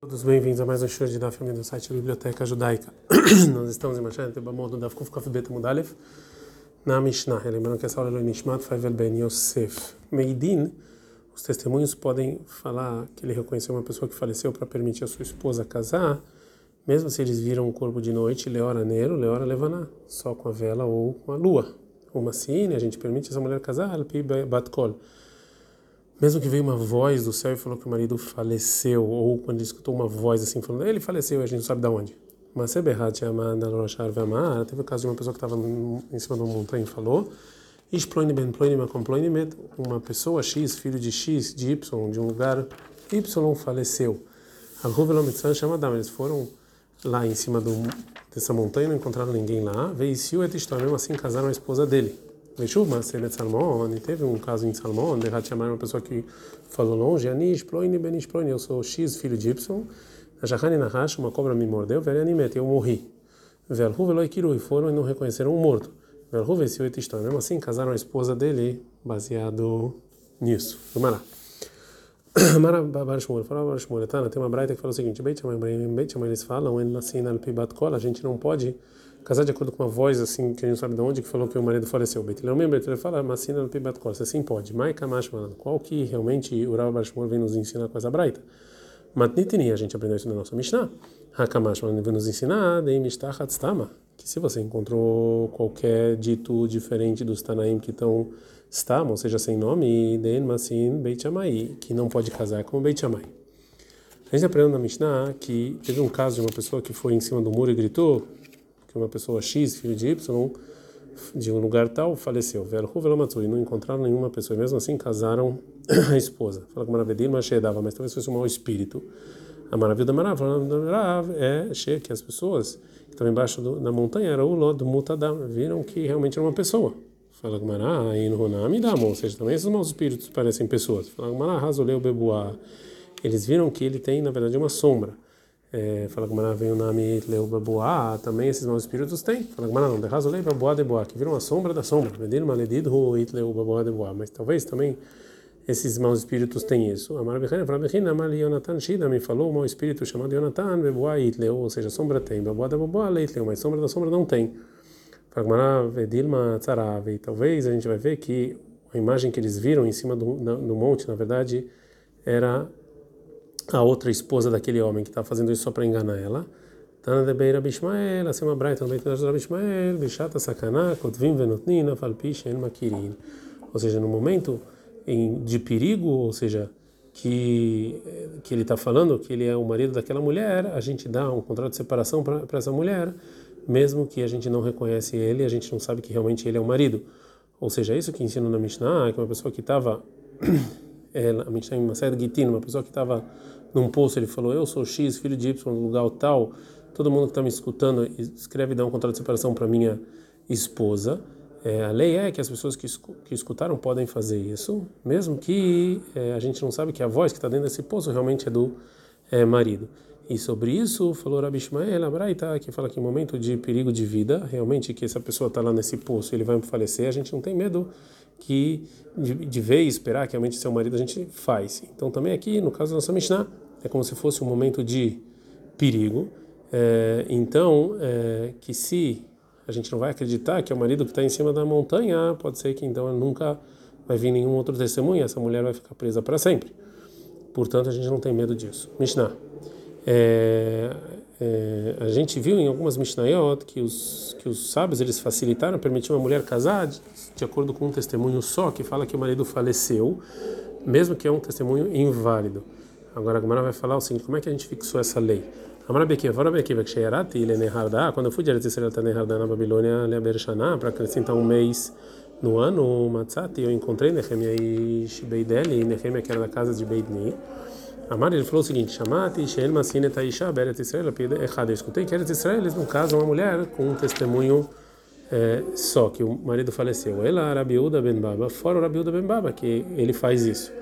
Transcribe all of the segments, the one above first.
Todos bem-vindos a mais um show de Daf do site Biblioteca Judaica. Nós estamos em Mashat, Tebamod, Daf Kuf Kaf Bet Mudalev, na Mishnah. Lembrando que essa aula é Nishmat Faivel Ben Yosef. Meidin, os testemunhos podem falar que ele reconheceu uma pessoa que faleceu para permitir a sua esposa casar, mesmo se eles viram o corpo de noite, Leora Nero, Leora Levaná, só com a vela ou com a lua. Uma cine, a gente permite essa mulher casar, Alpi Batkol mesmo que veio uma voz do céu e falou que o marido faleceu, ou quando ele escutou uma voz assim falando, ele faleceu, a gente não sabe de onde. Mas se Berrat teve o caso de uma pessoa que estava em cima de uma montanha e falou, uma pessoa X, filho de X, de Y, de um lugar Y faleceu. A Ruvelomitzan chama eles foram lá em cima do, dessa montanha, não encontraram ninguém lá, veio Siu et mesmo assim casaram a esposa dele. Veshuv de Salmon, e teve um caso em Salmon, onde chamar uma pessoa que falou longe, Anish Ploini Benish Ploini, eu sou X, filho de Y, na Jahani Nahash, uma cobra me mordeu, Verianimete, eu morri. Velhu Veloi Kiru, e foram e não reconheceram o morto. Velhu Veseu et Ishton, mesmo assim casaram a esposa dele, baseado nisso. Lá. Mara Bar Shmuel, fala Bar Shmuel, tem uma braita que fala o seguinte, Beit Shammai, Beit Shammai, eles falam, en assim, al pibat kol, a gente não pode casar de acordo com uma voz assim que a gente não sabe de onde que falou que o marido faleceu. Betilão membro, ele fala, Massina no pibat kol, assim pode. Mai kamash qual que realmente o Rav vem nos ensinar com essa braita? Matnitini, a gente aprendeu isso na nossa Mishnah. Hakamash vem nos ensinar, Dei Stama, que se você encontrou qualquer dito diferente dos Tanaim que estão Stama, ou seja, sem nome, Den Masin Beit que não pode casar com Beit Shammai. A gente aprendeu na Mishnah que teve um caso de uma pessoa que foi em cima do muro e gritou que uma pessoa X, filho de Y, de um lugar tal, faleceu. E não encontraram nenhuma pessoa. E mesmo assim casaram a esposa. Fala com Maravedir, mas dava, mas talvez fosse um mau espírito. A maravilha da maravilha é que as pessoas que estavam embaixo do, da montanha era o Lod Mutadam, viram que realmente era uma pessoa. Fala Gmará, aí no Ronami ou seja, também esses maus espíritos parecem pessoas. Fala Gmará, Razoleu Bebuá. Eles viram que ele tem, na verdade, uma sombra. É, fala Gmará, vem o nome Leu Bebuá, também esses maus espíritos têm. Fala Gmará, não, de Razoleu Bebuá de Boá, que viram a sombra da sombra. Medir Maledido, Ruit Leu Bebuá de Boá. Mas talvez também esses maus espíritos têm isso. Amar Bechina, Fala Bechina, Amar Yonatan Shida, me falou um mau espírito chamado Yonatan, Bebuá Itleu, ou seja, sombra tem. Bebuá de Bebuá, Leitleu, mas sombra da sombra não tem. E talvez a gente vai ver que a imagem que eles viram em cima do, do monte, na verdade, era a outra esposa daquele homem que estava fazendo isso só para enganar ela. Tana de Beira Bishmael, assim uma braita também tem Bishmael, Bishata Sakana, Kotvim Venotnina, Falpishen Makirin. Ou seja, no momento de perigo, ou seja, que, que ele está falando que ele é o marido daquela mulher, a gente dá um contrato de separação para essa mulher mesmo que a gente não reconhece ele, a gente não sabe que realmente ele é o marido. Ou seja, isso que ensina na Mishnah, que uma pessoa que estava, é, a em uma série de Gitin, uma pessoa que estava num poço, ele falou, eu sou X, filho de Y, lugar tal, todo mundo que está me escutando escreve e dá um contrato de separação para minha esposa. É, a lei é que as pessoas que, que escutaram podem fazer isso, mesmo que é, a gente não sabe que a voz que está dentro desse poço realmente é do é, marido. E sobre isso, falou Rabi Ishmael, a Braita, que fala que em momento de perigo de vida, realmente que essa pessoa está lá nesse poço, ele vai falecer, a gente não tem medo que de, e esperar que realmente seu marido a gente faz. Então também aqui, no caso da nossa Mishnah, é como se fosse um momento de perigo. É, então, é, que se a gente não vai acreditar que é o marido que está em cima da montanha, pode ser que então nunca vai vir nenhum outro testemunho, essa mulher vai ficar presa para sempre. Portanto, a gente não tem medo disso. Mishnah. É, é, a gente viu em algumas Mishnayot que os, que os sábios eles facilitaram, permitiam a mulher casar de, de, acordo com um testemunho só, que fala que o marido faleceu, mesmo que é um testemunho inválido. Agora a Gamara vai falar o seguinte: como é que a gente fixou essa lei? Leneharda, quando eu fui de Eretz na Babilônia, para acrescentar um mês no ano, eu encontrei Nehemia e Beideli, Nehemia que era da casa de Beidni. Amar, ele falou o seguinte: Chamati, Sheel Masinet Aisha, Beret Israel, errado. Eu escutei que Eretz Israel, no caso, uma mulher com um testemunho é, só, que o marido faleceu. Ela, Rabiuda Ben Baba, fora o Rabiuda Ben Baba, que ele faz isso.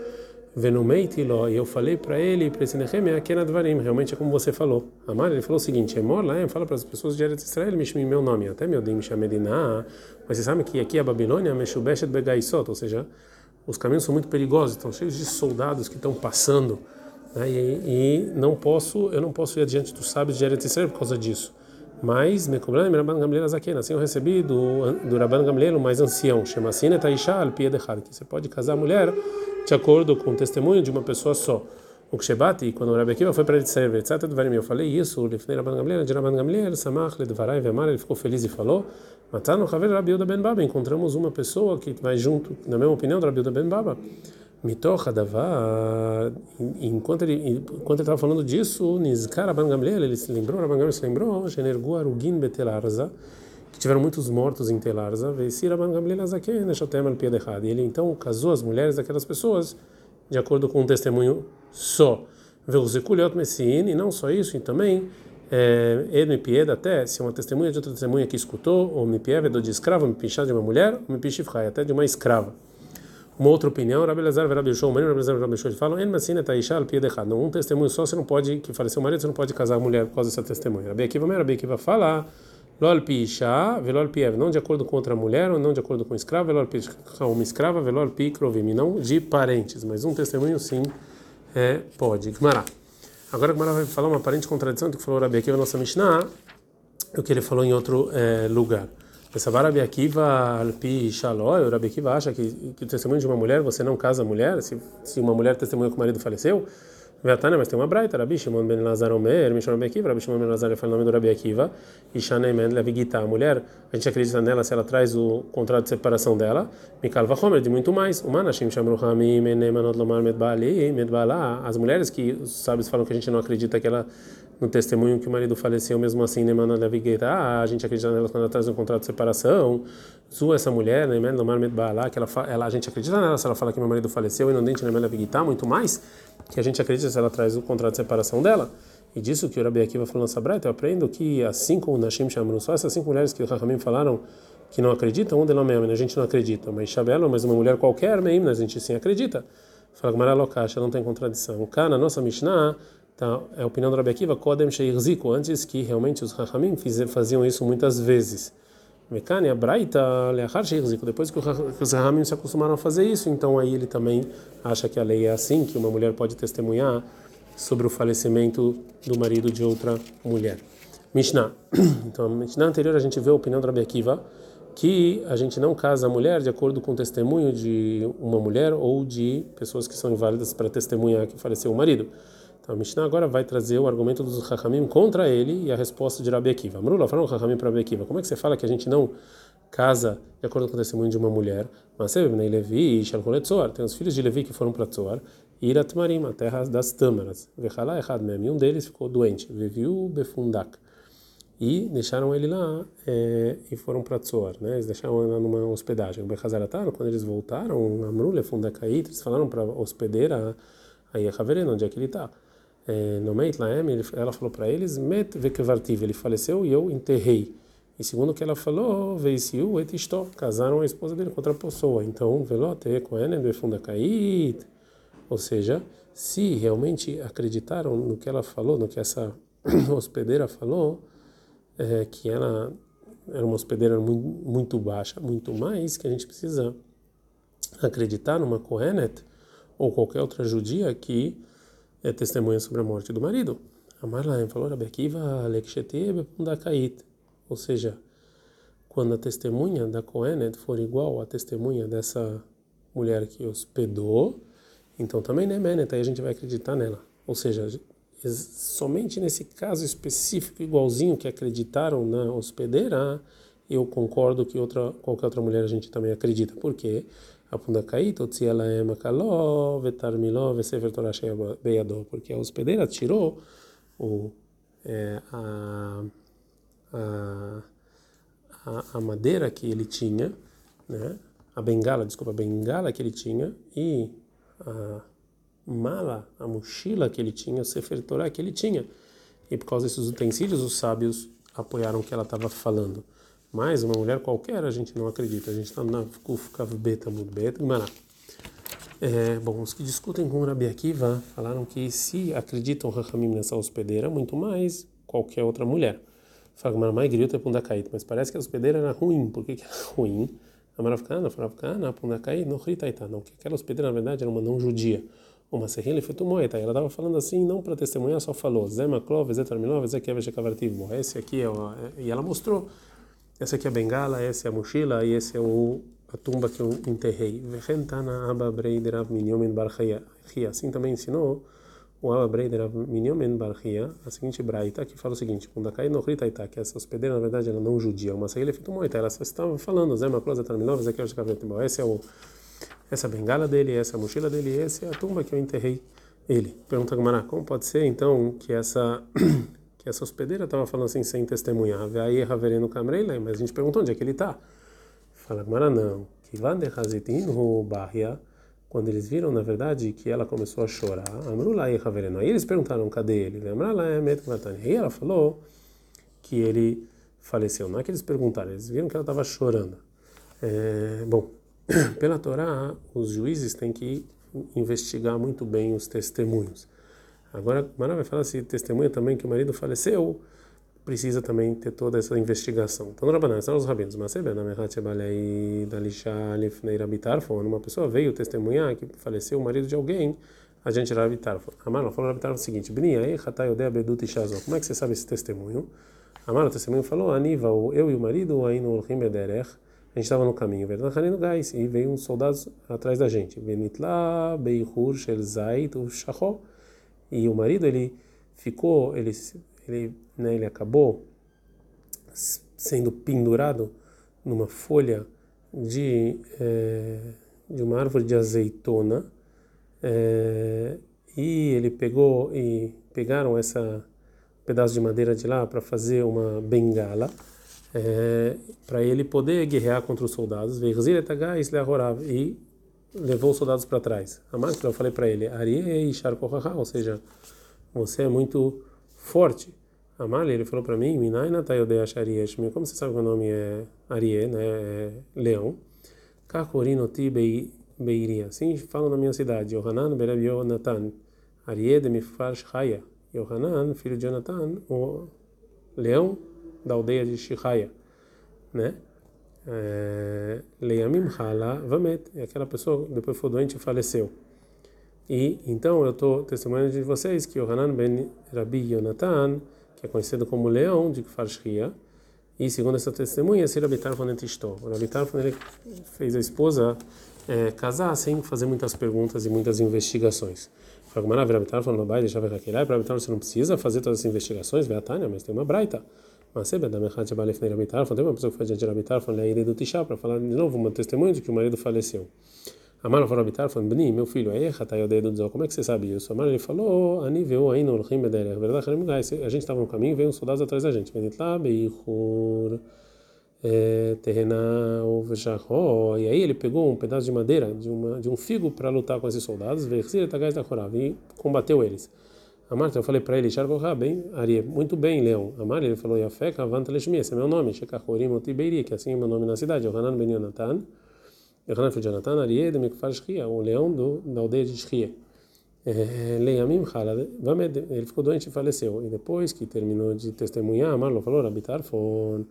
Venumeiti lo, e eu falei para ele, para esse Nehemia, que Nadvarim, realmente é como você falou. Amar, ele falou o seguinte: Emor lá, fala para as pessoas de Eretz Israel, me meu nome, até meu Dim Shamedina, mas você sabe que aqui a Babilônia, Meshubeshet Begaisot, ou seja, os caminhos são muito perigosos, estão cheios de soldados que estão passando Né? E, e, não posso, eu não posso ir adiante dos sábios de Eretz Israel por causa disso. Mas, me cobrando, Rabban Gamliel Azaken, assim eu recebi do, do Rabban Gamliel, mais ancião, chama assim, Taisha al que você pode casar a mulher de acordo com o testemunho de uma pessoa só. O Kshebati, quando o Rabi Akiva foi para ele serve, etc. Eu falei isso, o Lifnei Rabban Gamliel, de Rabban Gamliel, Samach, Ledvarai, Vemar, ele ficou feliz e falou, Matano Haver Rabi Uda Ben Baba, encontramos uma pessoa que vai junto, na mesma opinião do Rabi Uda Ben Baba. Mitocha Davar, enquanto ele enquanto ele estava falando disso, Nizkar Rabban Gamliel, ele se lembrou, Rabban Gamliel se lembrou, Genergu Arugin Betelarza, que tiveram muitos mortos em Telarza, Vesir Rabban Gamliel Azaken, Neshotem al Piedechad. E ele então casou as mulheres daquelas pessoas de acordo com um testemunho só. Veuzekuliot Messin, e não só isso, e também Ed Pied até se uma testemunha de outra testemunha que escutou, ou Mipied de escravo, Mipichá de uma mulher, ou Mipishifrai, até de uma escrava. Uma outra opinião, Rabi Lazar, Rabi Shou, Mani, Rabi Lazar, Rabi Shou, falam, En Pied errado. Um testemunho só, você não pode, que faleceu o marido, você não pode casar a mulher por causa dessa testemunha. Rabi Akiva, Rabi Akiva fala, Lol Pisha, Velol Piev, não de acordo com outra mulher, ou não de acordo com escrava, Velol Pisha, uma escrava, Velol Pi Krovim, não de parentes, mas um testemunho sim é, pode. Gmará. Agora Gmará vai falar uma aparente contradição do que falou Rabi Akiva, nossa Mishnah, o que ele falou em outro é, lugar. Essa Rabi Akiva Alpi Shaloi, o Rabi Akiva acha que, que o testemunho de uma mulher, você não casa a mulher, se, se uma mulher testemunha que o marido faleceu, Vetana, mas tem uma braita, Rabi Shimon ben Lazar Omer, Mishon Rabi Akiva, Rabi Shimon ben Lazar fala o nome do Rabi Akiva, e Shanemen Levigita, a mulher, a gente acredita nela se ela traz o contrato de separação dela, Mikal Vachomer, de muito mais, Umanashim Shamru Hamim, Enemanot Lomar Medbali, Medbala, as mulheres que os sábios falam que a gente não acredita que ela no testemunho que o marido faleceu, mesmo assim, Nemana Levigeta, ah, a gente acredita nela quando ela traz um contrato de separação, Zu, essa mulher, Neman Lomar Medbala, que ela, ela, a gente acredita nela se ela fala que meu marido faleceu, e não dente Neman Levigeta, muito mais, que a gente acredita se ela traz o contrato de separação dela. E disso que o Rabi Akiva falou nessa braita, eu aprendo que assim como Nashim Shamru, só essas cinco mulheres que o Rahamim falaram que não acreditam, um delas a gente não acredita, mas Shabelo, mas uma mulher qualquer, a gente sim acredita. Fala que Maralokacha não tem contradição. O Cá, na nossa Mishnah, tá, é a opinião do Rabi Akiva, Kodem Sheirziku, antes que realmente os Rahamim faziam isso muitas vezes. Mecânia, Braita, Leachar Sheirziku, depois que os Rahamim se acostumaram a fazer isso, então aí ele também acha que a lei é assim, que uma mulher pode testemunhar sobre o falecimento do marido de outra mulher. Mishnah. Então, na Mishnah anterior a gente vê a opinião do Rabi Akiva, que a gente não casa a mulher de acordo com o testemunho de uma mulher ou de pessoas que são inválidas para testemunhar que faleceu o marido. Então a Mishnah agora vai trazer o argumento dos Hachamim contra ele e a resposta de Rabi Akiva. Mrula, fala um Hachamim para Rabi Akiva. Como é que você fala que a gente não casa de acordo com o testemunho de uma mulher? Mas Levi e tem os filhos de Levi que foram para Tzor, Irat Marim, a terra das tâmaras. Vechalá errado mesmo. E um deles ficou doente. Viviu Befundak e deixaram ele lá é, e foram para Tzor, né? Eles deixaram ele lá numa hospedagem. Bechazaratano, quando eles voltaram, Amrule Fundakait, eles falaram para a hospedeira, aí a Haverena, onde é que ele está? É, no Meit Laem, ela falou para eles, Met Vekevartiv, ele faleceu e eu enterrei. E segundo o que ela falou, Veisiu et casaram a esposa dele com outra pessoa. Então, Velote Koenen Befundakait, ou seja, se realmente acreditaram no que ela falou, no que essa hospedeira falou, é, que ela era uma hospedeira muito, muito, baixa, muito mais, que a gente precisa acreditar numa Kohenet ou qualquer outra judia que é testemunha sobre a morte do marido. A Marlaim falou, Rabekiva Lekshete ou seja, quando a testemunha da Kohenet for igual à testemunha dessa mulher que hospedou, então também né, Menet, aí a gente vai acreditar nela. Ou seja, somente nesse caso específico, igualzinho que acreditaram na hospedeira, eu concordo que outra, qualquer outra mulher a gente também acredita. Por quê? Porque a hospedeira tirou o, é, a, a, a, madeira que ele tinha, né? a bengala, desculpa, a bengala que ele tinha e a mala, a mochila que ele tinha, o Sefer Torah que ele tinha. E por causa desses utensílios, os sábios apoiaram o que ela estava falando. Mas uma mulher qualquer a gente não acredita. A gente está na Kufkav Beta Mudbet Gmará. É, bom, os que discutem com o Rabi Akiva falaram que se acreditam Rahamim nessa hospedeira, muito mais qualquer outra mulher. Fala, mas parece que a hospedeira era ruim. Por que, que era ruim? A Maravkana, Faravkana, Pundakaí, não Hritaita, não. Que aquela hospedeira, na verdade, era uma não judia uma serrilha fetumoeta. Ela estava falando assim, não para testemunhar, só falou, Zema Klov, Zetarmilov, Zekevechecavartiv. Esse aqui é, uma, e ela mostrou, essa aqui é a bengala, essa é a mochila e esse é o, a tumba que eu enterrei. Vechentana Abba Breiderav Minyomen Barchia. Assim também ensinou o Abba Breiderav Minyomen Barchia, a seguinte braita, que fala o seguinte, quando cai no Ritaita, que essa hospedeira, na verdade, ela não judia, uma serrilha fetumoeta, ela só estava falando, Zema Klov, Zetarmilov, Zekevechecavartiv. Esse é o essa bengala dele, essa mochila dele, essa é a tumba que eu enterrei ele. Pergunta a Gumara, como pode ser então que essa que essa hospedeira estava falando assim sem testemunhar? Aí Havereno Kamreila, mas a gente perguntou onde é que ele está. Fala Gumara, não. Que lá de Hazitinu Bahia, quando eles viram na verdade que ela começou a chorar, Amrula e Havereno. Aí eles perguntaram cadê ele? Amrula é Aí ela falou que ele faleceu. Não é que eles perguntaram, eles viram que ela estava chorando. É, bom, pela Torá, os juízes têm que investigar muito bem os testemunhos. Agora, Mara vai falar se testemunha também que o marido faleceu, precisa também ter toda essa investigação. Então, Rabanan, são os rabinos. Mas uma pessoa veio testemunhar que faleceu o marido de alguém, a gente era Rabitarfon. Amar falou Rabitarfon o seguinte: Como é que você sabe esse testemunho? Amar, o testemunho falou: Aniva, eu e o marido, aí no Bederech a gente estava no caminho, no gás, e veio uns soldados atrás da gente. Benitla, Beihur, Shelzait, Shachó. E o marido, ele ficou, ele, ele, né, ele acabou sendo pendurado numa folha de, é, de uma árvore de azeitona. É, e ele pegou e pegaram essa pedaço de madeira de lá para fazer uma bengala é, para ele poder guerrear contra os soldados. E levou os soldados para trás. A eu falei para ele, ou seja, você é muito forte. Amali, ele falou para mim, como você sabe que o nome é Arie, né, é leão? Kakorinoti Beiria, assim falam na minha cidade, Yohanan Bereb Yonatan, Arie de Mifar Shaya, Yohanan, filho de Jonathan, o leão da aldeia de Shihaya, né? É, Leiamim Hala Vamet, e aquela pessoa depois foi doente e faleceu. E então eu estou testemunhando de vocês que o Hanan ben Rabi Yonatan, que é conhecido como Leão de Kfar Shia, e segundo essa testemunha, se Rabi Tarfon. O Rabi ele fez a esposa é, casar sem fazer muitas perguntas e muitas investigações. Fala, Rabi Tarfon no Bai, deixava aqui lá, Rabi Tarfon você não precisa fazer todas as investigações, Tânia, mas tem uma braita. Tem uma pessoa que foi diante de Rabi Tarfon, ele do Tishá, para falar de novo uma testemunha de que o marido faleceu. Amar falou Rabi Tarfon, Bni, meu filho, aí Hatay do Dzó, como é que você sabe isso? Amar ele falou, Ani veio aí no Olchim Bedere, a verdade, a gente estava no caminho veio uns soldados atrás da gente. Venit lá, Beichur, Terrena, Ovejachó, e aí ele pegou um pedaço de madeira, de, uma, de um figo para lutar com esses soldados, Versir Tagaz da e combateu eles. A Marta, eu falei para ele, Sharvoha, bem, Ari, muito bem, Leão. A Marta, ele falou, Yafé, Kavanta Leshmi, esse é meu nome, Shekachorim Otibeiri, que assim é meu nome na cidade, Yohanan Ben Yonatan, Yohanan de Yonatan, Ari, de Mikfar Shria, o leão do, da aldeia de Shria. É, Leiamim Halad, ele ficou doente e faleceu. E depois que terminou de testemunhar, a Marlo falou, Rabitar Fon,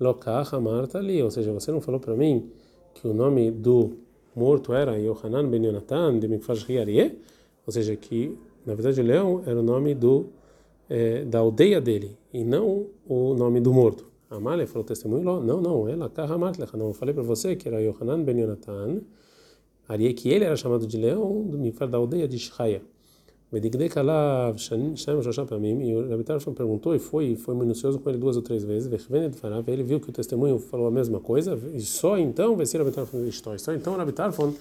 Lokach Marta ali, ou seja, você não falou para mim que o nome do morto era Yohanan Ben Yonatan, de Mikfar Shria, Ari, ou seja, que na verdade, Leão era o nome do é, da aldeia dele e não o nome do morto. Amália falou testemunho, não, não, ela Kahamatlecha, não, eu falei para você que era Yohanan ben Yonatan, Arie que ele era chamado de Leão do da aldeia de Shaya. Vedigdekalav Shem Pamim, e o Rabi Tarfon perguntou e foi, foi minucioso com ele duas ou três vezes, ele viu que o testemunho falou a mesma coisa, e só então, vai ser só então o Rabi Tarfon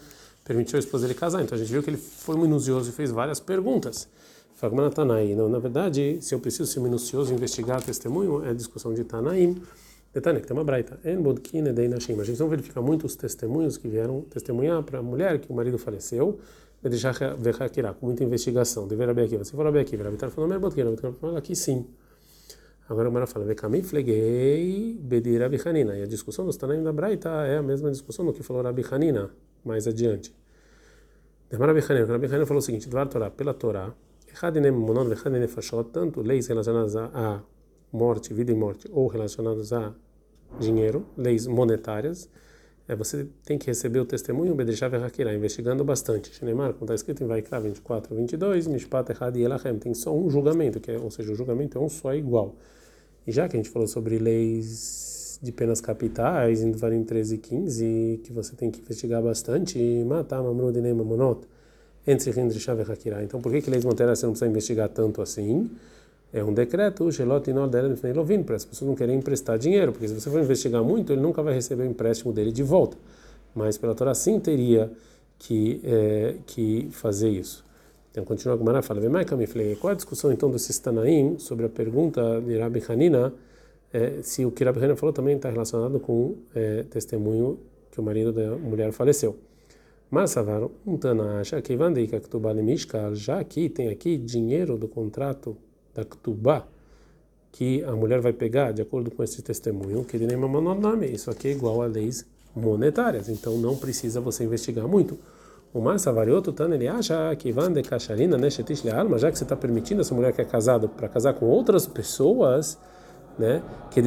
permitiu a esposa dele casar. Então a gente viu que ele foi minucioso e fez várias perguntas. Fagmana Tanaí. Não, na verdade, se eu preciso ser minucioso e investigar testemunho, é a discussão de Tanaim. Detalhe, que tem uma braita. A gente não verifica muitos testemunhos que vieram testemunhar para a mulher que o marido faleceu, deixar verraquirá, com muita investigação. Dever abrir aqui. Se for abrir aqui, vai habitar falando, mas bodkin, falando aqui sim. Agora o Mara fala, Vekamim fleguei bedir Rabi Hanina. E a discussão dos Tanaim da Braita é a mesma discussão do que falou Rabi Hanina mais adiante. Rabi Hanan falou o seguinte: Dvar Torá, pela Torá, tanto leis relacionadas a morte, vida e morte, ou relacionadas a dinheiro, leis monetárias, é você tem que receber o testemunho Bedeshav Hakira, investigando bastante. Shneimar, como está escrito em Vaikra 24, 22, Mishpat Echad Yelachem, tem só um julgamento, que é, ou seja, o julgamento é um só igual. E já que a gente falou sobre leis de penas capitais, em Dvarim 13 e 15, que você tem que investigar bastante, matar Mamrudinei Mamonot, entre Rindrishav Hakira. Então, por que que leis monetárias você não precisa investigar tanto assim? É um decreto, Shelot Inol Lovin, para as pessoas não querem emprestar dinheiro, porque se você for investigar muito, ele nunca vai receber o empréstimo dele de volta. Mas pela Torá sim teria que, é, que fazer isso. Então continua com Mará, fala, qual é a discussão então desses Tanaim sobre a pergunta de Rabi Hanina, é, se o que Rabi Hanina falou também está relacionado com é, testemunho que o marido da mulher faleceu. Mas Savar, um Tana acha que Vandeika Ktubal Mishkal, já que tem aqui dinheiro do contrato da Ktubá, que a mulher vai pegar, de acordo com esse testemunho, que ele nem nome, isso aqui é igual a leis monetárias, então não precisa você investigar muito. O Mar Savarioto Tan, ele acha que van de Kacharina, né, Shetish alma, já que você está permitindo essa mulher que é casada para casar com outras pessoas, né, que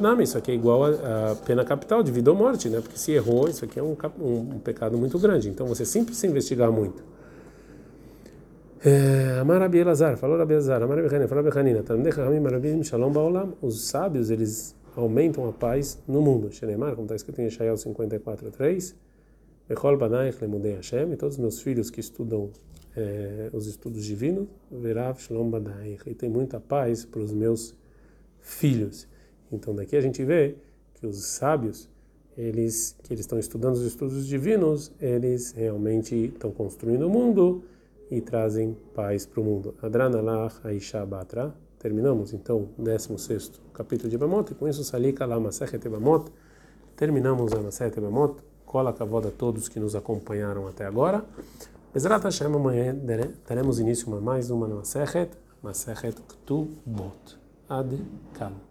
nome, isso aqui é igual a, pena capital de vida ou morte, né, porque se errou, isso aqui é um, um, um pecado muito grande, então você sempre precisa investigar muito. É, Amar Rabi Elazar, falou Rabi Elazar, Amar Rabi Hanina, falou Rabi Hanina, Talmudei Chachamim Marabim Shalom Baolam, os sábios, eles aumentam a paz no mundo. Shenemar, como está escrito em Yeshayahu 54.3, Echol Banaich Lemudei Hashem, e todos os meus filhos que estudam é, os estudos divinos, Verav Shalom Banaich, e tem muita paz para os meus filhos. Então daqui a gente vê que os sábios, eles que eles estão estudando os estudos divinos, eles realmente estão construindo o mundo, e trazem paz para o mundo. Adranalach Aisha Batra. Terminamos então o 16 capítulo de Bamot e com isso Salika Lama Sechet Bamot. Terminamos a Maset Bamot. Cola cavoda a todos que nos acompanharam até agora. Bezrat Hashem, amanhã teremos início a mais uma Masechet, Masechet Ktubot. Ad Kal.